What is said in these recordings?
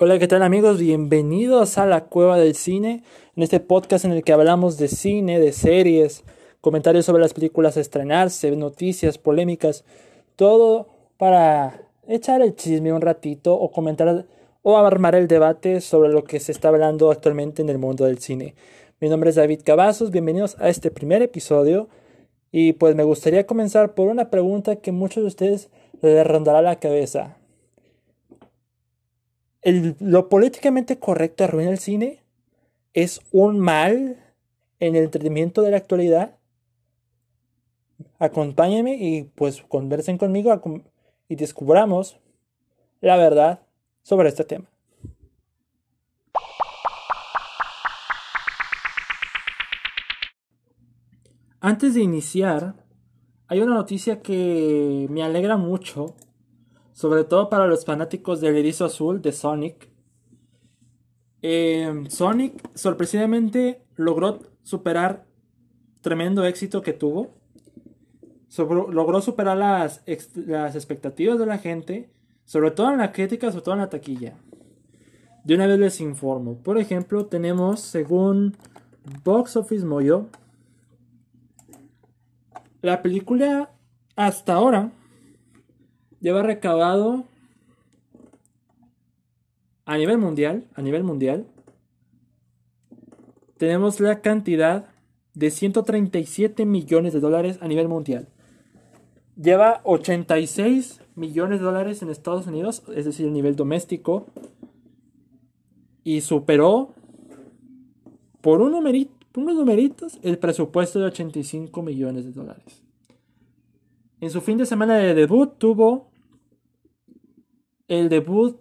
Hola, ¿qué tal amigos? Bienvenidos a la Cueva del Cine, en este podcast en el que hablamos de cine, de series, comentarios sobre las películas a estrenarse, noticias, polémicas, todo para echar el chisme un ratito o comentar o armar el debate sobre lo que se está hablando actualmente en el mundo del cine. Mi nombre es David Cavazos, bienvenidos a este primer episodio y pues me gustaría comenzar por una pregunta que muchos de ustedes les rondará la cabeza. ¿Lo políticamente correcto arruina el cine? ¿Es un mal en el entretenimiento de la actualidad? Acompáñenme y pues conversen conmigo y descubramos la verdad sobre este tema. Antes de iniciar, hay una noticia que me alegra mucho, sobre todo para los fanáticos del erizo azul de Sonic. Eh, Sonic sorpresivamente logró superar tremendo éxito que tuvo. logró superar las, las expectativas de la gente, sobre todo en la crítica, sobre todo en la taquilla. De una vez les informo. Por ejemplo, tenemos, según Box Office Moyo, la película hasta ahora lleva recabado a nivel mundial, a nivel mundial, tenemos la cantidad de 137 millones de dólares a nivel mundial. Lleva 86 millones de dólares en Estados Unidos, es decir, a nivel doméstico, y superó por unos numeritos, el presupuesto de 85 millones de dólares. En su fin de semana de debut tuvo el debut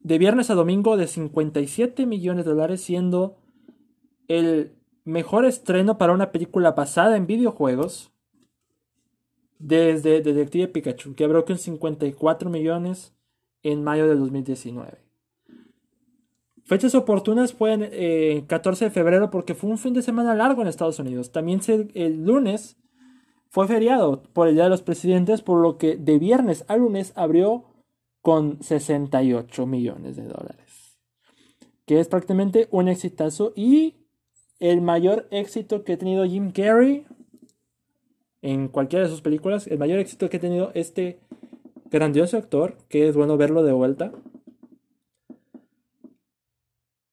de viernes a domingo de 57 millones de dólares, siendo el mejor estreno para una película basada en videojuegos desde Detective Pikachu, que abrió con 54 millones en mayo de 2019. Fechas oportunas fue el 14 de febrero porque fue un fin de semana largo en Estados Unidos. También el lunes fue feriado por el Día de los Presidentes, por lo que de viernes a lunes abrió con 68 millones de dólares. Que es prácticamente un exitazo y el mayor éxito que ha tenido Jim Carrey en cualquiera de sus películas. El mayor éxito que ha tenido este grandioso actor, que es bueno verlo de vuelta.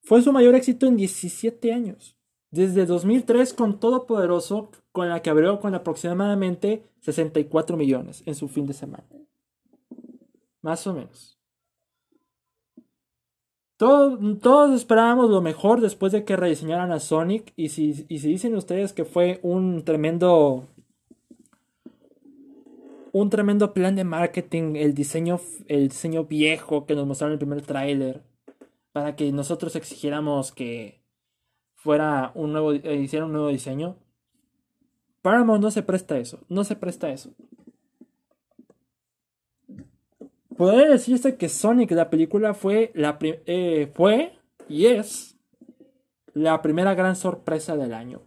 Fue su mayor éxito en 17 años. Desde 2003 con Todopoderoso, con la que abrió con aproximadamente 64 millones en su fin de semana. Más o menos. todos esperábamos lo mejor después de que rediseñaran a Sonic. Y si, y si dicen ustedes que fue un tremendo. Un tremendo plan de marketing. El diseño. El diseño viejo que nos mostraron en el primer tráiler para que nosotros exigiéramos que fuera un nuevo, eh, hiciera un nuevo diseño. Paramount no se presta eso, no se presta eso. Podría decirse que Sonic, la película, fue, la eh, fue y es la primera gran sorpresa del año.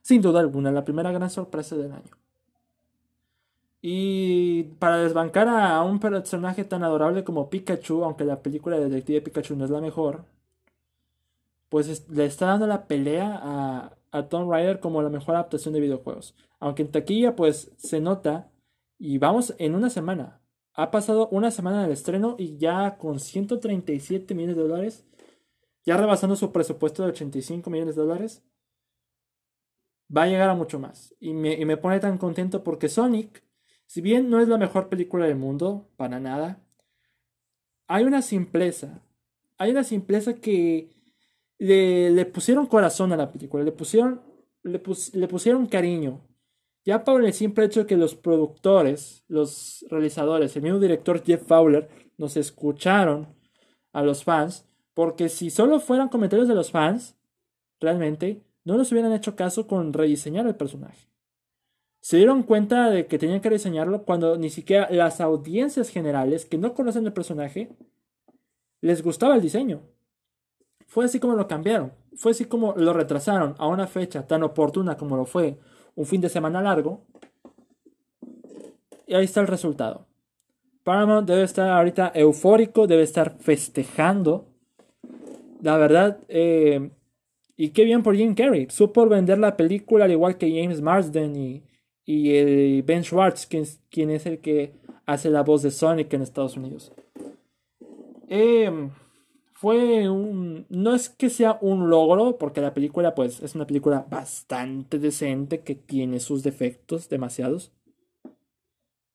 Sin duda alguna, la primera gran sorpresa del año. Y para desbancar a un personaje tan adorable como Pikachu, aunque la película de Detective Pikachu no es la mejor, pues le está dando la pelea a, a Tomb Raider como la mejor adaptación de videojuegos. Aunque en taquilla pues se nota y vamos en una semana. Ha pasado una semana del estreno y ya con 137 millones de dólares, ya rebasando su presupuesto de 85 millones de dólares, va a llegar a mucho más. Y me, y me pone tan contento porque Sonic si bien no es la mejor película del mundo, para nada, hay una simpleza. Hay una simpleza que le, pusieron corazón a la película, le pusieron, le, pusieron cariño. Ya por el simple hecho de que los productores, los realizadores, el mismo director Jeff Fowler nos escucharon a los fans, porque si solo fueran comentarios de los fans, realmente no nos hubieran hecho caso con rediseñar el personaje se dieron cuenta de que tenían que diseñarlo cuando ni siquiera las audiencias generales que no conocen el personaje les gustaba el diseño. Fue así como lo cambiaron, fue así como lo retrasaron a una fecha tan oportuna como lo fue un fin de semana largo. Y ahí está el resultado. Paramount debe estar ahorita eufórico, debe estar festejando. La verdad, eh, y qué bien por Jim Carrey. Supo vender la película al igual que James Marsden y, y Ben Schwartz, quien, quien, es el que hace la voz de Sonic en Estados Unidos. Eh, fue un... No es que sea un logro, porque la película pues es una película bastante decente que tiene sus defectos demasiados.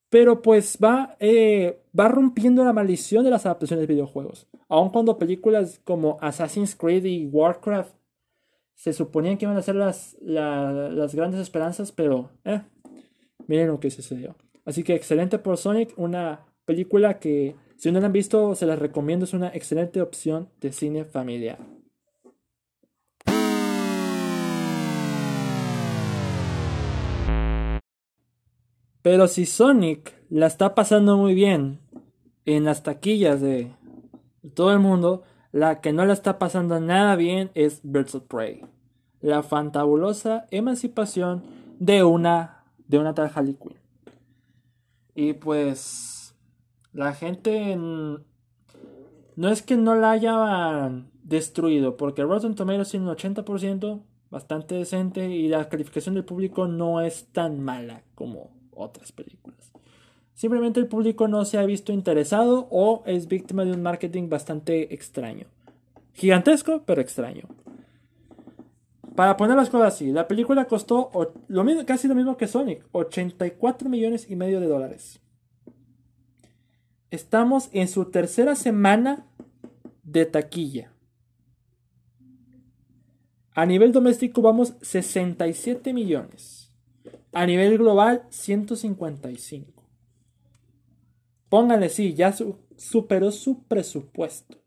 Pero pues va, eh, va rompiendo la maldición de las adaptaciones de videojuegos. Aun cuando películas como Assassin's Creed y Warcraft se suponían que iban a ser las, las grandes esperanzas, pero eh, miren lo que sucedió. Así que excelente por Sonic, una película que si no la han visto, se las recomiendo, es una excelente opción de cine familiar. Pero si Sonic la está pasando muy bien en las taquillas de todo el mundo, la que no la está pasando nada bien es Birds of Prey. La fantabulosa emancipación de una de una tal Harley Quinn. Y pues la gente no es que no la haya destruido, porque Rotten Tomatoes tiene un 80%, bastante decente, y la calificación del público no es tan mala como otras películas. Simplemente el público no se ha visto interesado o es víctima de un marketing bastante extraño. Gigantesco, pero extraño. Para poner las cosas así, la película costó casi lo mismo que Sonic, 84 millones y medio de dólares. Estamos en su tercera semana de taquilla. A nivel doméstico vamos 67 millones. A nivel global 155. Pónganle, sí, ya superó su presupuesto.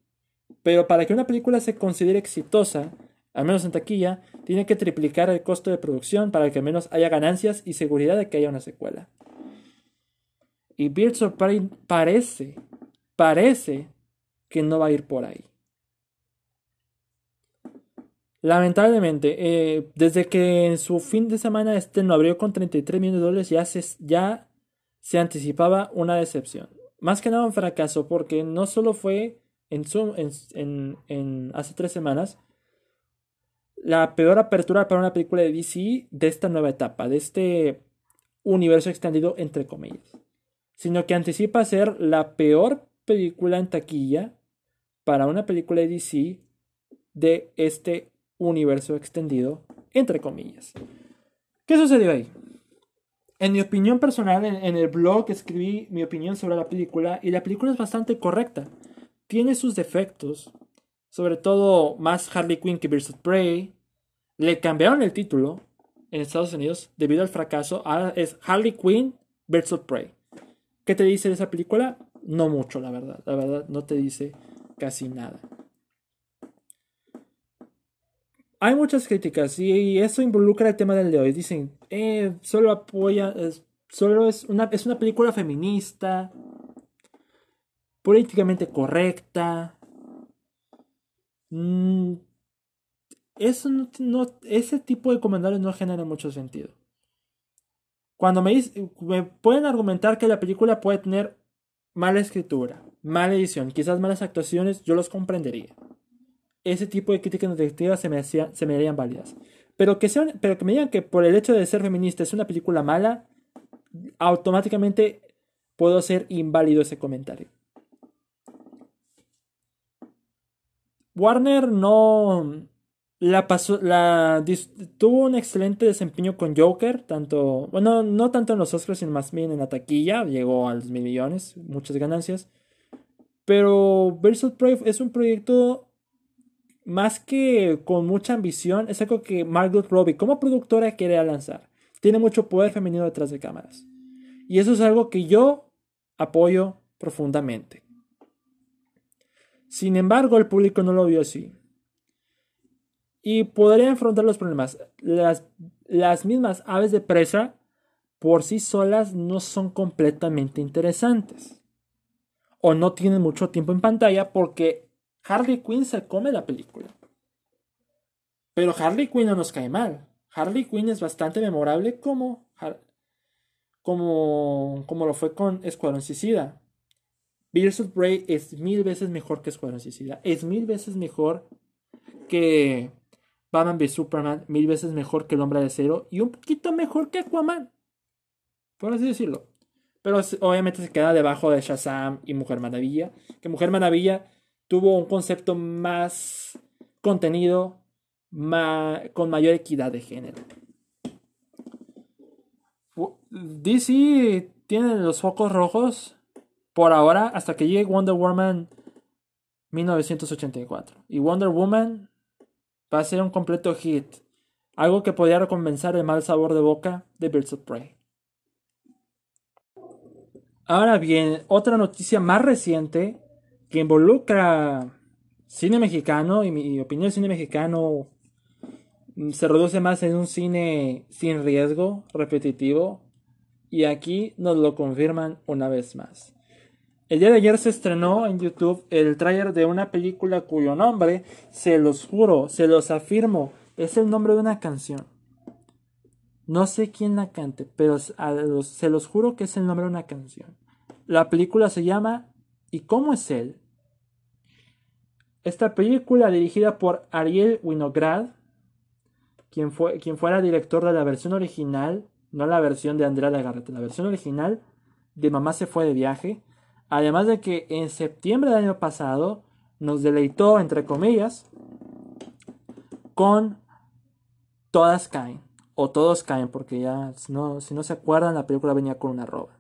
Pero para que una película se considere exitosa, al menos en taquilla, tiene que triplicar el costo de producción para que al menos haya ganancias y seguridad de que haya una secuela. Y Birds of Prey parece, parece que no va a ir por ahí. Lamentablemente, eh, desde que en su fin de semana este no abrió con 33 millones de dólares, ya se, ya se anticipaba una decepción. Más que nada un fracaso, porque no solo fue en, su, en, en hace tres semanas la peor apertura para una película de DC de esta nueva etapa, de este universo extendido entre comillas sino que anticipa ser la peor película en taquilla para una película de DC de este universo extendido, entre comillas. ¿Qué sucedió ahí? En mi opinión personal, en, el blog escribí mi opinión sobre la película y la película es bastante correcta. Tiene sus defectos, sobre todo más Harley Quinn que of Prey. Le cambiaron el título en Estados Unidos debido al fracaso. Ahora es Harley Quinn of Prey. ¿Qué te dice de esa película? No mucho, la verdad. La verdad, no te dice casi nada. Hay muchas críticas y eso involucra el tema del de hoy. Dicen, eh, solo apoya, solo es una, es una película feminista, políticamente correcta. Mm, eso no, ese tipo de comentarios no genera mucho sentido. Cuando me, me pueden argumentar que la película puede tener mala escritura, mala edición, quizás malas actuaciones, yo los comprendería. Ese tipo de críticas negativas se me, se me harían válidas. Pero que, sean, pero que me digan que por el hecho de ser feminista es una película mala, automáticamente puedo ser inválido ese comentario. Warner no, la pasó, la tuvo un excelente desempeño con Joker, tanto, bueno, no tanto en los Oscars, sino más bien en la taquilla, llegó a los mil millones, muchas ganancias. Pero Versus Prey es un proyecto más que con mucha ambición, es algo que Margot Robbie como productora quiere lanzar. Tiene mucho poder femenino detrás de cámaras. Y eso es algo que yo apoyo profundamente. Sin embargo, el público no lo vio así y podría enfrentar los problemas. Las, las mismas aves de presa por sí solas no son completamente interesantes. O no tienen mucho tiempo en pantalla porque Harley Quinn se come la película. Pero Harley Quinn no nos cae mal. Harley Quinn es bastante memorable como, como, como lo fue con Escuadrón Suicida. Birds Prey es mil veces mejor que Escuadrón Suicida. Es mil veces mejor que Batman v Superman. Mil veces mejor que El Hombre de Acero. Y un poquito mejor que Aquaman. Por así decirlo. Pero obviamente se queda debajo de Shazam y Mujer Maravilla. Que Mujer Maravilla tuvo un concepto más contenido, con mayor equidad de género. DC tiene los focos rojos por ahora hasta que llegue Wonder Woman 1984. Y Wonder Woman va a ser un completo hit. Algo que podría recompensar el mal sabor de boca de Birds of Prey. Ahora bien, otra noticia más reciente que involucra cine mexicano y mi opinión cine mexicano se reduce más en un cine sin riesgo, repetitivo, y aquí nos lo confirman una vez más. El día de ayer se estrenó en YouTube el tráiler de una película cuyo nombre, se los juro, se los afirmo, es el nombre de una canción. No sé quién la cante, pero se los juro que es el nombre de una canción. La película se llama ¿Y cómo es él? Esta película dirigida por Ariel Winograd, quien, fue, quien fuera director de la versión original, no la versión de Andrea Lagarreta, la versión original de Mamá se fue de viaje, además de que en septiembre del año pasado nos deleitó, entre comillas, con Todas caen, o Todos caen, porque ya, si no, se acuerdan, la película venía con una roba.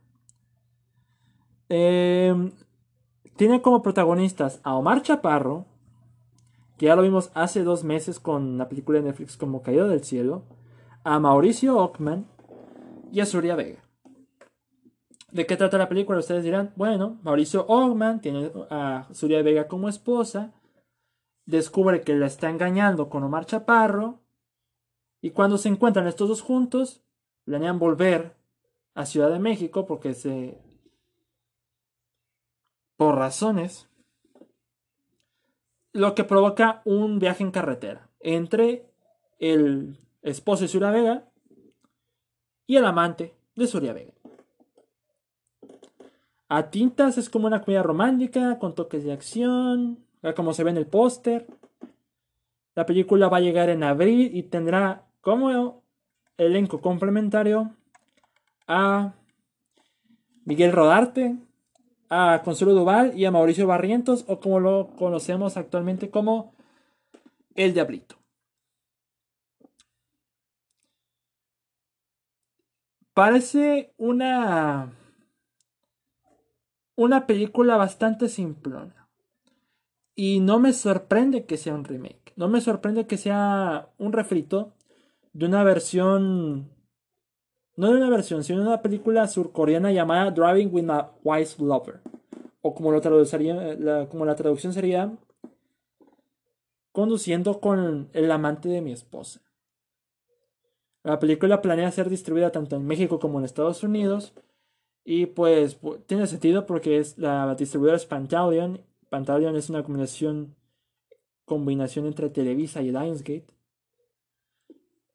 Em, tiene como protagonistas a Omar Chaparro, que ya lo vimos hace dos meses con la película de Netflix como Caído del Cielo, a Mauricio Ockman y a Surya Vega. ¿De qué trata la película? Ustedes dirán, bueno, Mauricio Ockman tiene a Surya Vega como esposa, descubre que la está engañando con Omar Chaparro, y cuando se encuentran estos dos juntos, planean volver a Ciudad de México porque se... por razones lo que provoca un viaje en carretera entre el esposo de Surya Vega y el amante de Surya Vega. A tintas es como una comedia romántica con toques de acción, como se ve en el póster. La película va a llegar en abril y tendrá como elenco complementario a Miguel Rodarte, a Consuelo Duval y a Mauricio Barrientos, o como lo conocemos actualmente como El Diablito. Parece una. Una película bastante simplona. Y no me sorprende que sea un remake. No me sorprende que sea un refrito de una versión no de una versión, sino de una película surcoreana llamada Driving with My Wife's Lover. O como, lo como la traducción sería Conduciendo con el amante de mi esposa. La película planea ser distribuida tanto en México como en Estados Unidos. Y pues tiene sentido porque es la distribuidora es Pantaleon. Pantaleon es una combinación, combinación entre Televisa y Lionsgate.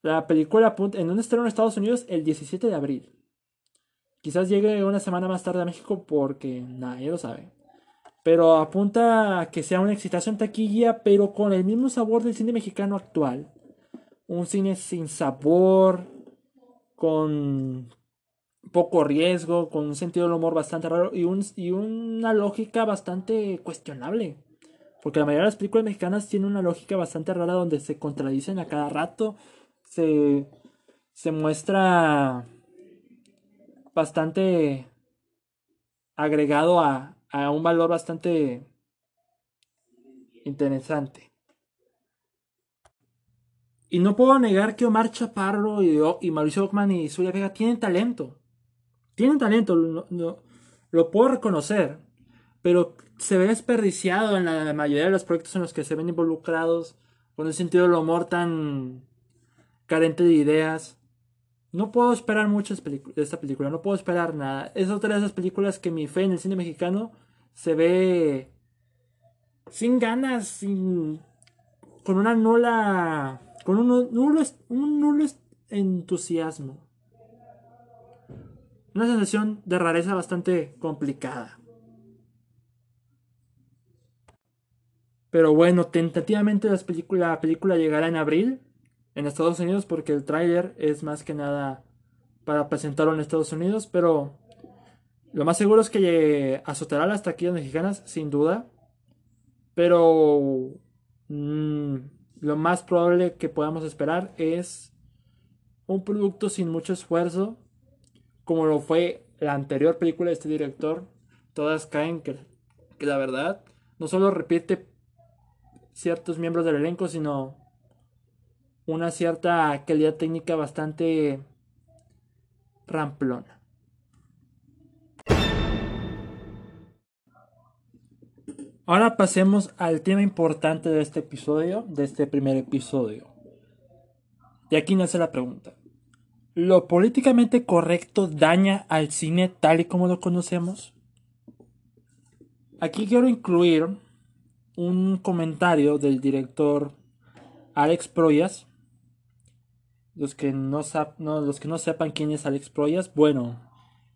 La película en un estreno en Estados Unidos el 17 de abril. Quizás llegue una semana más tarde a México porque nadie lo sabe. Pero apunta a que sea una excitación taquilla, pero con el mismo sabor del cine mexicano actual. Un cine sin sabor, con poco riesgo, con un sentido del humor bastante raro y, un, y una lógica bastante cuestionable. Porque la mayoría de las películas mexicanas tienen una lógica bastante rara donde se contradicen a cada rato se, muestra bastante agregado a, un valor bastante interesante. Y no puedo negar que Omar Chaparro y, y Mauricio Ockman y Zulia Vega tienen talento. Tienen talento, lo puedo reconocer. Pero se ve desperdiciado en la mayoría de los proyectos en los que se ven involucrados con un sentido del humor tan carente de ideas. No puedo esperar mucho de esta película, no puedo esperar nada. Es otra de esas películas que mi fe en el cine mexicano se ve sin ganas, sin con una nula con un nulo, un nulo entusiasmo. Una sensación de rareza bastante complicada. Pero bueno, tentativamente la película llegará en abril en Estados Unidos porque el tráiler es más que nada para presentarlo en Estados Unidos, pero lo más seguro es que azotará las taquillas mexicanas, sin duda. Pero mm, lo más probable que podamos esperar es un producto sin mucho esfuerzo, como lo fue la anterior película de este director. Todas caen que, que la verdad no solo repite ciertos miembros del elenco, sino una cierta calidad técnica bastante ramplona. Ahora pasemos al tema importante de este episodio, de este primer episodio. Y aquí nace la pregunta. ¿Lo políticamente correcto daña al cine tal y como lo conocemos? Aquí quiero incluir un comentario del director Alex Proyas. Los que no, los que no sepan quién es Alex Proyas, bueno,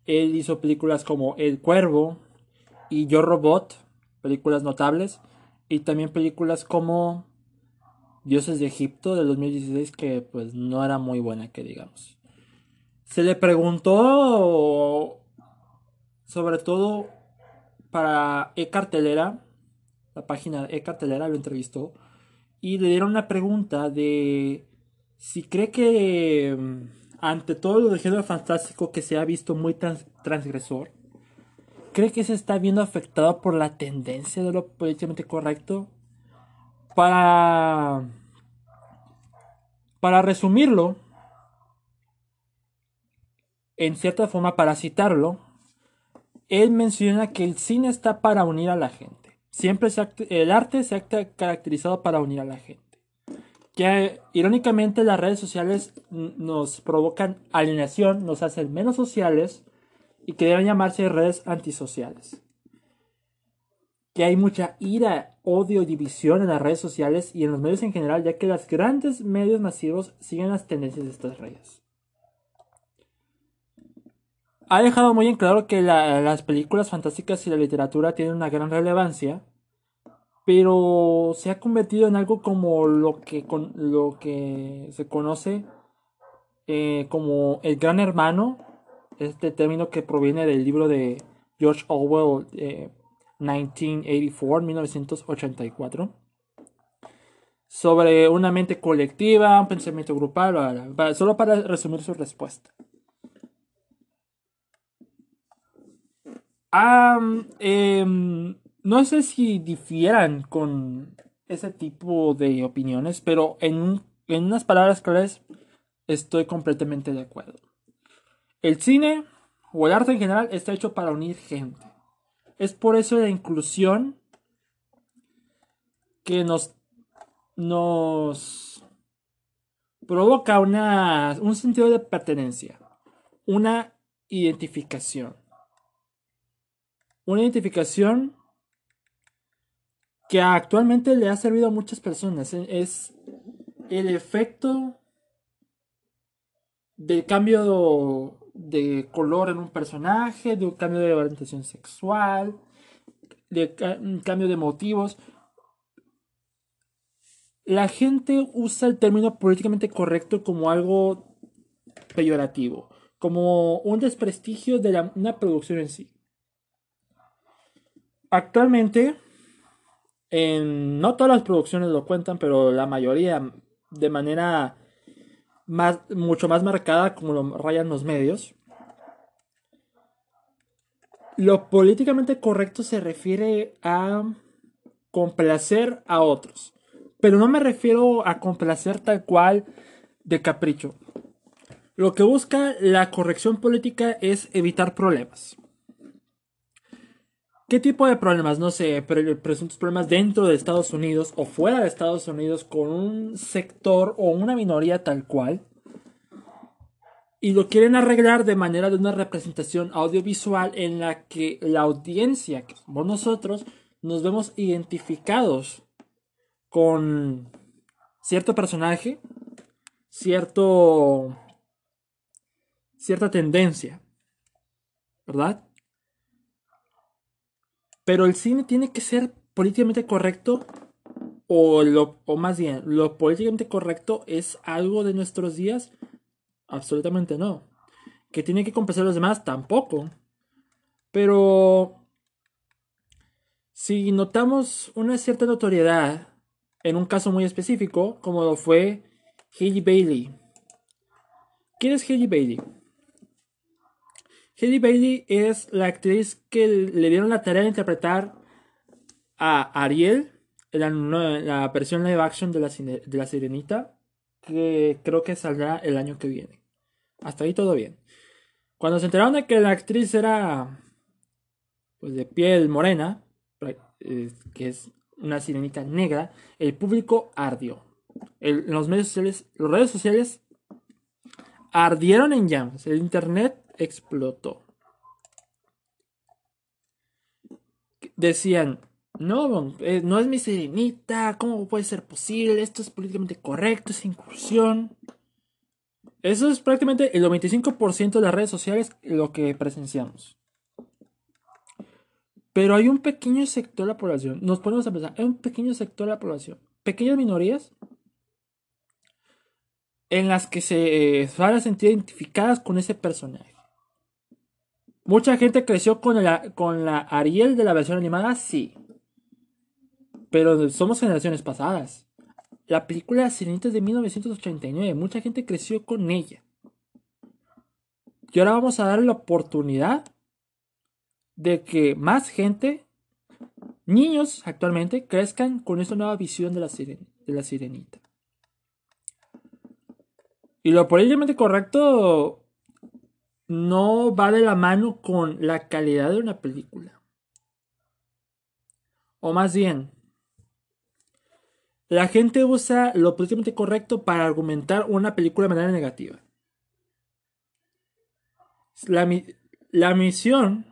él hizo películas como El Cuervo y Yo Robot, películas notables, y también películas como Dioses de Egipto de 2016 que pues no era muy buena que digamos. Se le preguntó sobre todo para E-Cartelera, la página E-Cartelera lo entrevistó y le dieron una pregunta de si cree que mm, ante todo lo del género fantástico que se ha visto muy transgresor, ¿cree que se está viendo afectado por la tendencia de lo políticamente correcto? Para, para resumirlo, en cierta forma, para citarlo, él menciona que el cine está para unir a la gente. Siempre el arte se ha caracterizado para unir a la gente. Que irónicamente las redes sociales nos provocan alienación, nos hacen menos sociales y que deben llamarse redes antisociales. Que hay mucha ira, odio y división en las redes sociales y en los medios en general, ya que los grandes medios masivos siguen las tendencias de estas redes ha dejado muy en claro que las películas fantásticas y la literatura tienen una gran relevancia, pero se ha convertido en algo como lo que, con, lo que se conoce eh, como el gran hermano, este término que proviene del libro de George Orwell, 1984, 1984, sobre una mente colectiva, un pensamiento grupal, solo para resumir su respuesta. Em, no sé si difieran con ese tipo de opiniones, pero en, unas palabras claras estoy completamente de acuerdo. El cine o el arte en general está hecho para unir gente. Es por eso la inclusión que nos, nos provoca una, un sentido de pertenencia, una identificación una identificación que actualmente le ha servido a muchas personas. E, es el efecto del cambio de color en un personaje, de un cambio de orientación sexual, de un cambio de motivos. La gente usa el término políticamente correcto como algo peyorativo, como un desprestigio de una producción en sí. Actualmente, en, no todas las producciones lo cuentan, pero la mayoría de manera más, mucho más marcada, como lo rayan los medios. Lo políticamente correcto se refiere a complacer a otros. Pero no me refiero a complacer tal cual de capricho. Lo que busca la corrección política es evitar problemas. ¿Qué tipo de problemas? No sé, presuntos problemas dentro de Estados Unidos o fuera de Estados Unidos con un sector o una minoría tal cual. Y lo quieren arreglar de manera de una representación audiovisual en la que la audiencia, que somos nosotros, nos vemos identificados con cierto personaje, cierto cierta tendencia, ¿verdad? Pero el cine tiene que ser políticamente correcto o, lo, o más bien, ¿lo políticamente correcto es algo de nuestros días? Absolutamente no. ¿Que tiene que compensar a los demás? Tampoco. Pero si notamos una cierta notoriedad en un caso muy específico, como lo fue Haley Bailey. ¿Quién es Haley Bailey? Haley Bailey es la actriz que le dieron la tarea de interpretar a Ariel en la, versión live action de la, la Sirenita, que creo que saldrá el año que viene. Hasta ahí todo bien. Cuando se enteraron de que la actriz era pues, de piel morena, que es una sirenita negra, el público ardió. los medios sociales, las redes sociales ardieron en llamas. El internet explotó. Decían, no, eh, no es mi sirenita, ¿cómo puede ser posible? Esto es políticamente correcto, es incursión. Eso es prácticamente el 95% de las redes sociales lo que presenciamos. Pero hay un pequeño sector de la población, nos ponemos a pensar, hay un pequeño sector de la población, pequeñas minorías, en las que se van a sentir identificadas con ese personaje. Mucha gente creció con la, con la Ariel de la versión animada, sí. Pero somos generaciones pasadas. La película Sirenita es de 1989. Mucha gente creció con ella. Y ahora vamos a darle la oportunidad de que más gente, niños actualmente, crezcan con esta nueva visión de la, de la sirenita. Y lo políticamente correcto no va de la mano con la calidad de una película. O más bien, la gente usa lo políticamente correcto para argumentar una película de manera negativa. La, misión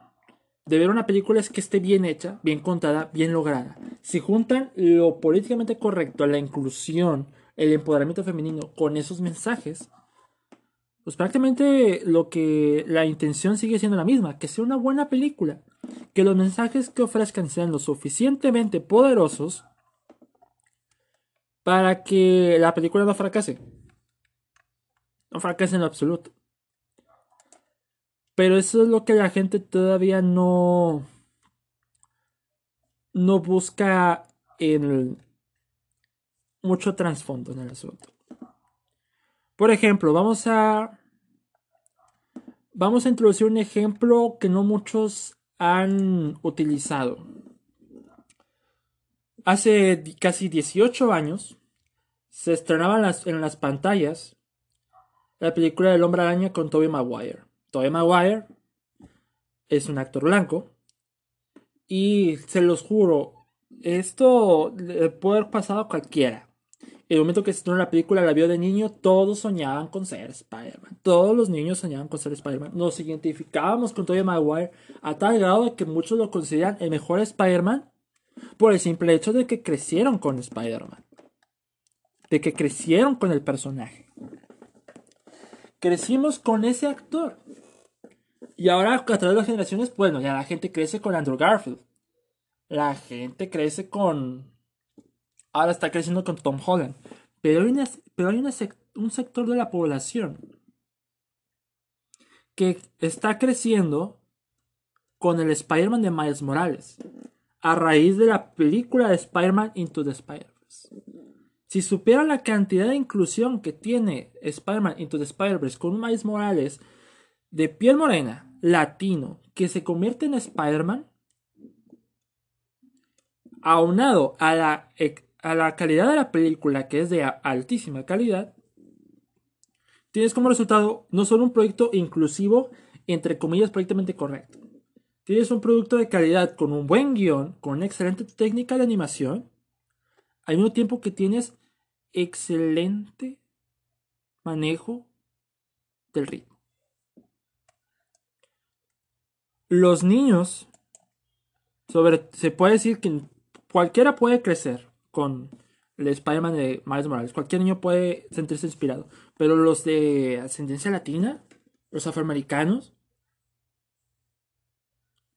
de ver una película es que esté bien hecha, bien contada, bien lograda. Si juntan lo políticamente correcto, la inclusión, el empoderamiento femenino con esos mensajes, pues prácticamente lo que la intención sigue siendo la misma, que sea una buena película, que los mensajes que ofrezcan sean lo suficientemente poderosos para que la película no fracase. No fracase en lo absoluto. Pero eso es lo que la gente todavía no. No busca en mucho trasfondo en el asunto. Por ejemplo, vamos a. Vamos a introducir un ejemplo que no muchos han utilizado. Hace casi 18 años se estrenaba en las pantallas la película del Hombre Araña con Tobey Maguire. Tobey Maguire es un actor blanco. Y se los juro, esto puede haber pasado a cualquiera. El momento que se estrenó la película, la vio de niño, todos soñaban con ser Spider-Man. Todos los niños soñaban con ser Spider-Man. Nos identificábamos con Tobey Maguire a tal grado de que muchos lo consideran el mejor Spider-Man por el simple hecho de que crecieron con Spider-Man. De que crecieron con el personaje. Crecimos con ese actor. Y ahora, a través de las generaciones, bueno, ya la gente crece con Andrew Garfield. La gente crece con. Ahora está creciendo con Tom Holland. Pero hay, un sector de la población que está creciendo con el Spider-Man de Miles Morales. A raíz de la película de Spider-Man Into the Spider-Verse. Si supieran la cantidad de inclusión que tiene Spider-Man Into the Spider-Verse con Miles Morales de piel morena, latino, que se convierte en Spider-Man, aunado a la, a la calidad de la película, que es de altísima calidad, tienes como resultado no solo un proyecto inclusivo, entre comillas, perfectamente correcto. Tienes un producto de calidad con un buen guion, con una excelente técnica de animación, al mismo tiempo que tienes excelente manejo del ritmo. los niños, sobre, se puede decir que cualquiera puede crecer con el Spider-Man de Miles Morales. Cualquier niño puede sentirse inspirado. Pero los de ascendencia latina, los afroamericanos,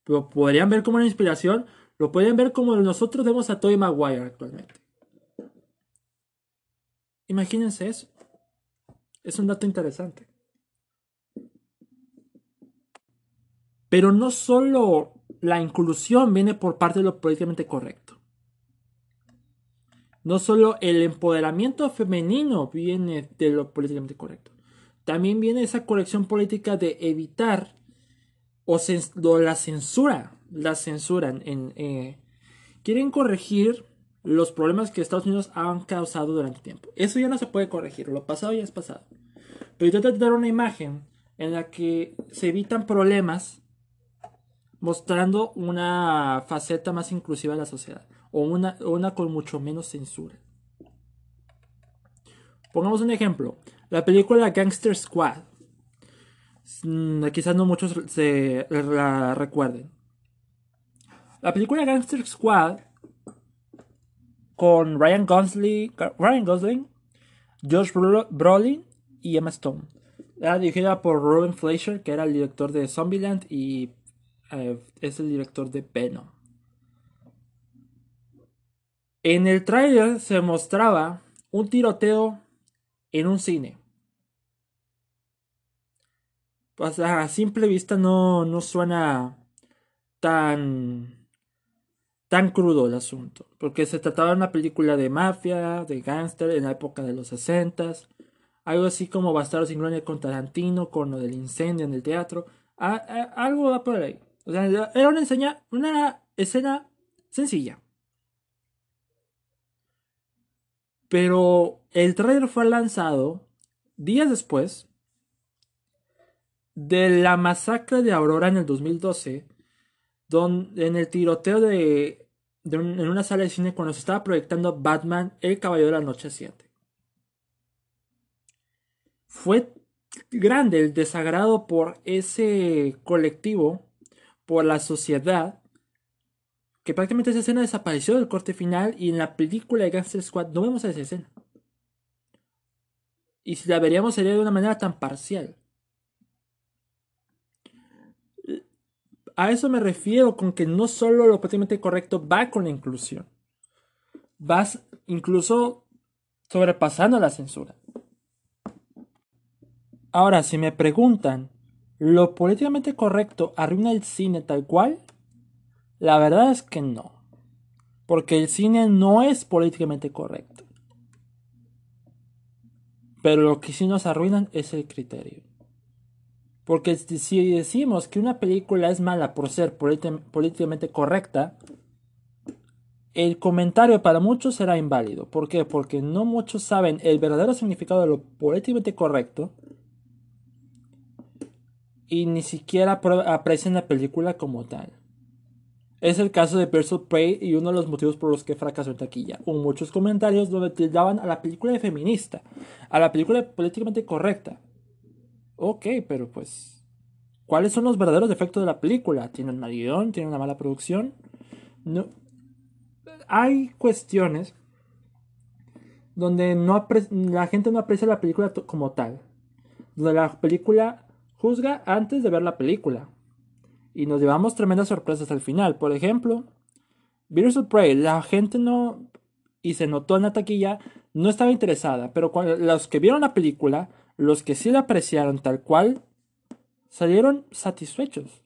lo podrían ver como una inspiración. Lo pueden ver como nosotros vemos a Tobey Maguire actualmente. Imagínense eso. Es un dato interesante. Pero no solo la inclusión viene por parte de lo políticamente correcto. No solo el empoderamiento femenino viene de lo políticamente correcto. También viene esa corrección política de evitar o, la censura. La censuran. En, eh, quieren corregir los problemas que Estados Unidos han causado durante tiempo. Eso ya no se puede corregir. Lo pasado ya es pasado. Pero yo dar una imagen en la que se evitan problemas mostrando una faceta más inclusiva de la sociedad o una, una con mucho menos censura. Pongamos un ejemplo, la película Gangster Squad. Mm, quizás no muchos se la recuerden. La película Gangster Squad con Ryan Gosling, Ryan Gosling, Josh Brolin y Emma Stone. Era dirigida por Robin Fleischer, que era el director de Zombieland y eh, es el director de Venom. En el tráiler se mostraba un tiroteo en un cine. Pues a simple vista no, no suena tan tan crudo el asunto, porque se trataba de una película de mafia, de gángster en la época de los 60 algo así como Bastardo sin Gloria con Tarantino, con lo del incendio en el teatro, algo va por ahí. O sea, era una, una escena sencilla. Pero el trailer fue lanzado días después de la masacre de Aurora en el 2012, donde en el tiroteo de, en una sala de cine cuando se estaba proyectando Batman, El Caballero de la Noche 7. Fue grande el desagrado por ese colectivo por la sociedad, que prácticamente esa escena desapareció del corte final y en la película de Gangster Squad no vemos esa escena. Y si la veríamos sería de una manera tan parcial. A eso me refiero con que no solo lo prácticamente correcto va con la inclusión. Vas incluso sobrepasando la censura. Ahora, si me preguntan, ¿Lo políticamente correcto arruina el cine tal cual? La verdad es que no. Porque el cine no es políticamente correcto. Pero lo que sí nos arruinan es el criterio. Porque si decimos que una película es mala por ser políticamente correcta, el comentario para muchos será inválido. ¿Por qué? Porque no muchos saben el verdadero significado de lo políticamente correcto y ni siquiera aprecian la película como tal. Es el caso de Birds of Prey y uno de los motivos por los que fracasó en taquilla. Hubo muchos comentarios donde tildaban a la película de feminista, a la película políticamente correcta. Ok, pero pues, ¿cuáles son los verdaderos defectos de la película? ¿Tiene un mal? ¿Tiene una mala producción? No. Hay cuestiones donde no la gente no aprecia la película como tal. Donde la película juzga antes de ver la película. Y nos llevamos tremendas sorpresas al final. Por ejemplo, Virus of Prey, la gente no, y se notó en la taquilla, no estaba interesada. Pero los que vieron la película, los que sí la apreciaron tal cual, salieron satisfechos.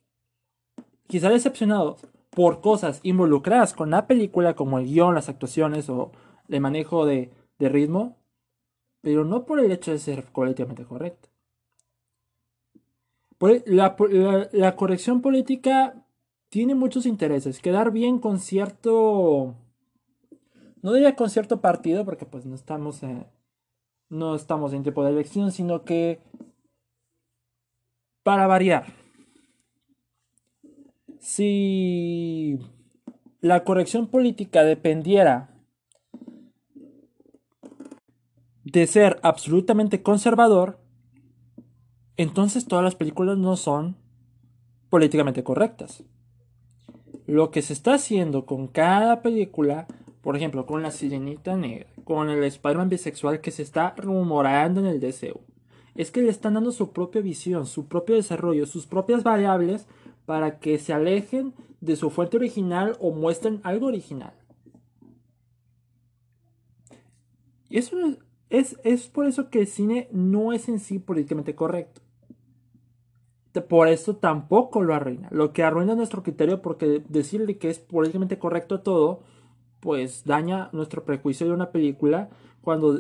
Quizá decepcionados por cosas involucradas con la película, como el guion, las actuaciones o el manejo de, de ritmo, pero no por el hecho de ser políticamente correcto. La, corrección política tiene muchos intereses. Quedar bien con cierto. No diría con cierto partido, porque pues no estamos en, no estamos en tiempo de elección, sino que para variar. Si la corrección política dependiera de ser absolutamente conservador, entonces todas las películas no son políticamente correctas. Lo que se está haciendo con cada película, por ejemplo, con la Sirenita Negra, con el Spider-Man bisexual que se está rumorando en el DCU, es que le están dando su propia visión, su propio desarrollo, sus propias variables para que se alejen de su fuente original o muestren algo original. Y eso Es, es por eso que el cine no es en sí políticamente correcto. Por eso tampoco lo arruina. Lo que arruina nuestro criterio, porque decirle que es políticamente correcto todo, pues daña nuestro prejuicio de una película cuando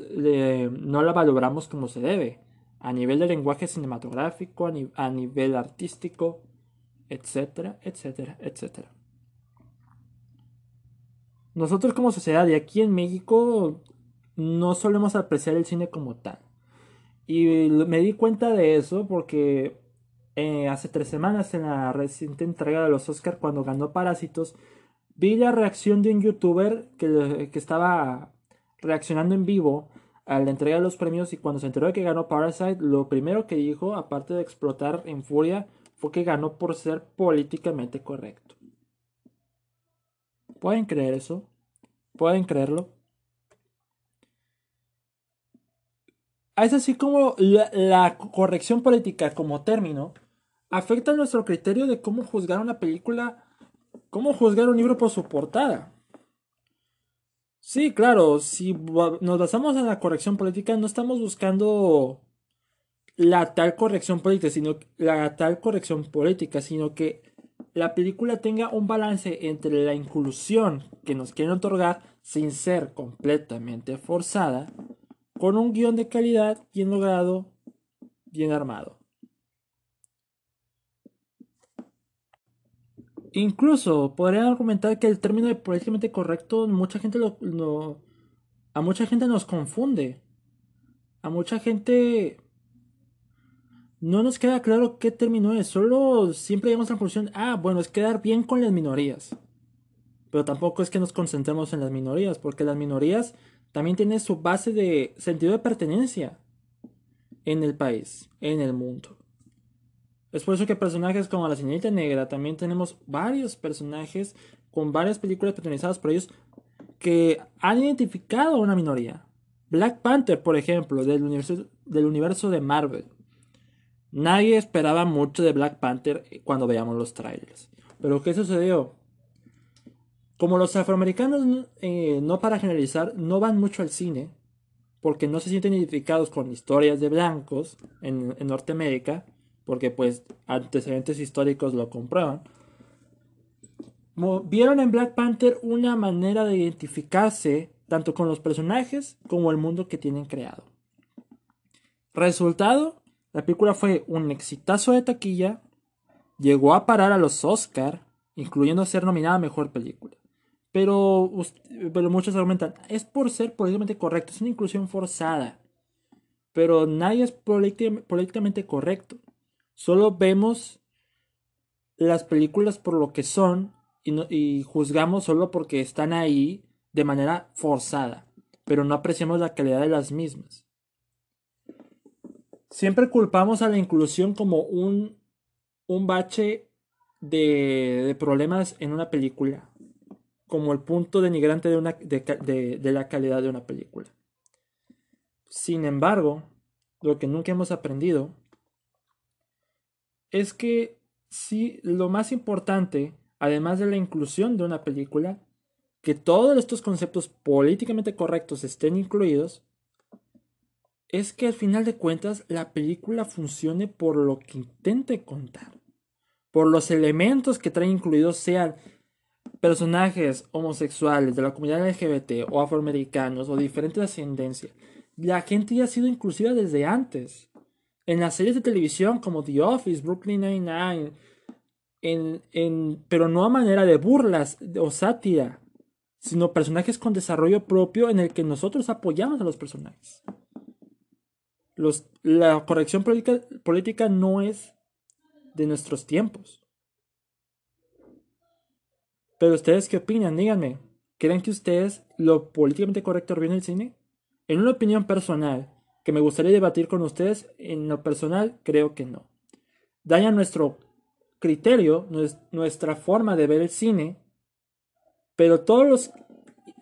no la valoramos como se debe. A nivel de lenguaje cinematográfico, a, a nivel artístico, etcétera, etcétera, etcétera. Nosotros como sociedad y aquí en México no solemos apreciar el cine como tal. Y me di cuenta de eso porque eh, hace tres semanas en la reciente entrega de los Oscars cuando ganó Parásitos, vi la reacción de un youtuber que, que estaba reaccionando en vivo a la entrega de los premios y cuando se enteró de que ganó Parasite, lo primero que dijo, aparte de explotar en furia, fue que ganó por ser políticamente correcto. ¿Pueden creer eso? ¿Pueden creerlo? Es así como la, corrección política como término afecta nuestro criterio de cómo juzgar una película, cómo juzgar un libro por su portada. Sí, claro, si nos basamos en la corrección política, no estamos buscando la tal corrección política, sino la tal corrección política, sino que la película tenga un balance entre la inclusión que nos quieren otorgar sin ser completamente forzada, con un guion de calidad bien logrado, bien armado. Incluso podrían argumentar que el término de políticamente correcto mucha gente lo, a mucha gente nos confunde. A mucha gente no nos queda claro qué término es. Solo siempre llegamos a la conclusión, ah, bueno, es quedar bien con las minorías. Pero tampoco es que nos concentremos en las minorías, porque las minorías también tienen su base de sentido de pertenencia en el país, en el mundo. Es por eso que personajes como la señorita negra, también tenemos varios personajes con varias películas protagonizadas por ellos que han identificado a una minoría. Black Panther, por ejemplo, del universo, del universo de Marvel. Nadie esperaba mucho de Black Panther cuando veíamos los trailers. Pero ¿qué sucedió? Como los afroamericanos, eh, no para generalizar, no van mucho al cine, porque no se sienten identificados con historias de blancos en, Norteamérica, porque pues antecedentes históricos lo comprueban, vieron en Black Panther una manera de identificarse tanto con los personajes como el mundo que tienen creado. Resultado, la película fue un exitazo de taquilla, llegó a parar a los Oscar, incluyendo ser nominada a Mejor Película. Pero, pero muchos argumentan, es por ser políticamente correcto, es una inclusión forzada. Pero nadie es políticamente correcto. Solo vemos las películas por lo que son y, juzgamos solo porque están ahí de manera forzada, pero no apreciamos la calidad de las mismas. Siempre culpamos a la inclusión como un, un bache de problemas en una película, como el punto denigrante de, la calidad de una película. Sin embargo, lo que nunca hemos aprendido es que sí, lo más importante, además de la inclusión de una película, que todos estos conceptos políticamente correctos estén incluidos, es que al final de cuentas la película funcione por lo que intente contar. Por los elementos que trae incluidos sean personajes homosexuales de la comunidad LGBT o afroamericanos o diferentes ascendencias. La gente ya ha sido inclusiva desde antes. En las series de televisión como The Office, Brooklyn Nine-Nine, en, en, pero no a manera de burlas o sátira, sino personajes con desarrollo propio en el que nosotros apoyamos a los personajes la corrección política no es de nuestros tiempos. Pero ustedes qué opinan, díganme. ¿Creen que ustedes lo políticamente correcto en el cine? En una opinión personal, que me gustaría debatir con ustedes, en lo personal creo que no. Daña nuestro criterio, nuestra forma de ver el cine, pero todas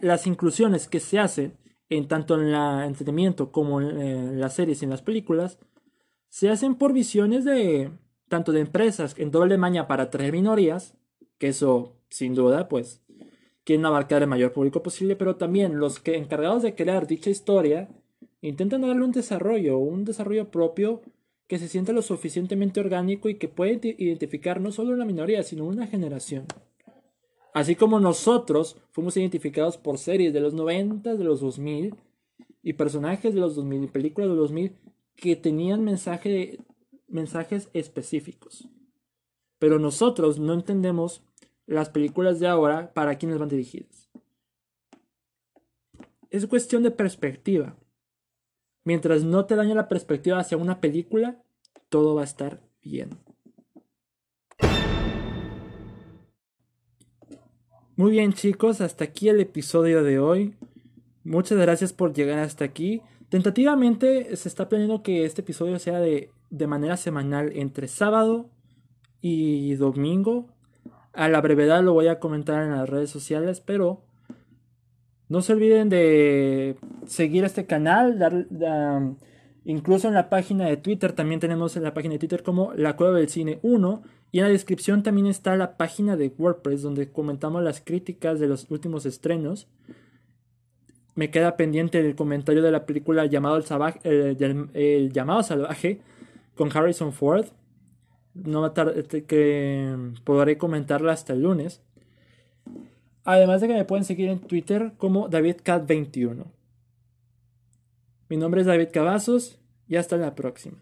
las inclusiones que se hacen en tanto en el entretenimiento como en eh, las series y en las películas, se hacen por visiones de tanto de empresas en doble maña para atraer minorías, que eso sin duda pues quieren abarcar el mayor público posible, pero también los que encargados de crear dicha historia Intentan darle un desarrollo, un desarrollo propio que se sienta lo suficientemente orgánico y que puede identificar no solo una minoría, sino una generación. Así como nosotros fuimos identificados por series de los 90, de los 2000 y personajes de los 2000 y películas de los 2000 que tenían mensaje, mensajes específicos. Pero nosotros no entendemos las películas de ahora para quienes van dirigidas. Es cuestión de perspectiva. Mientras no te dañe la perspectiva hacia una película, todo va a estar bien. Muy bien chicos, hasta aquí el episodio de hoy. Muchas gracias por llegar hasta aquí. Tentativamente se está planeando que este episodio sea de, de manera semanal entre sábado y domingo. A la brevedad lo voy a comentar en las redes sociales, pero no se olviden de seguir este canal, dar, incluso en la página de Twitter, también tenemos en la página de Twitter como La Cueva del Cine 1 y en la descripción también está la página de WordPress donde comentamos las críticas de los últimos estrenos. Me queda pendiente el comentario de la película llamado el, salvaje, el, llamado salvaje con Harrison Ford. No va tardar, que podré comentarla hasta el lunes. Además de que me pueden seguir en Twitter como DavidCat21. Mi nombre es David Cavazos y hasta la próxima.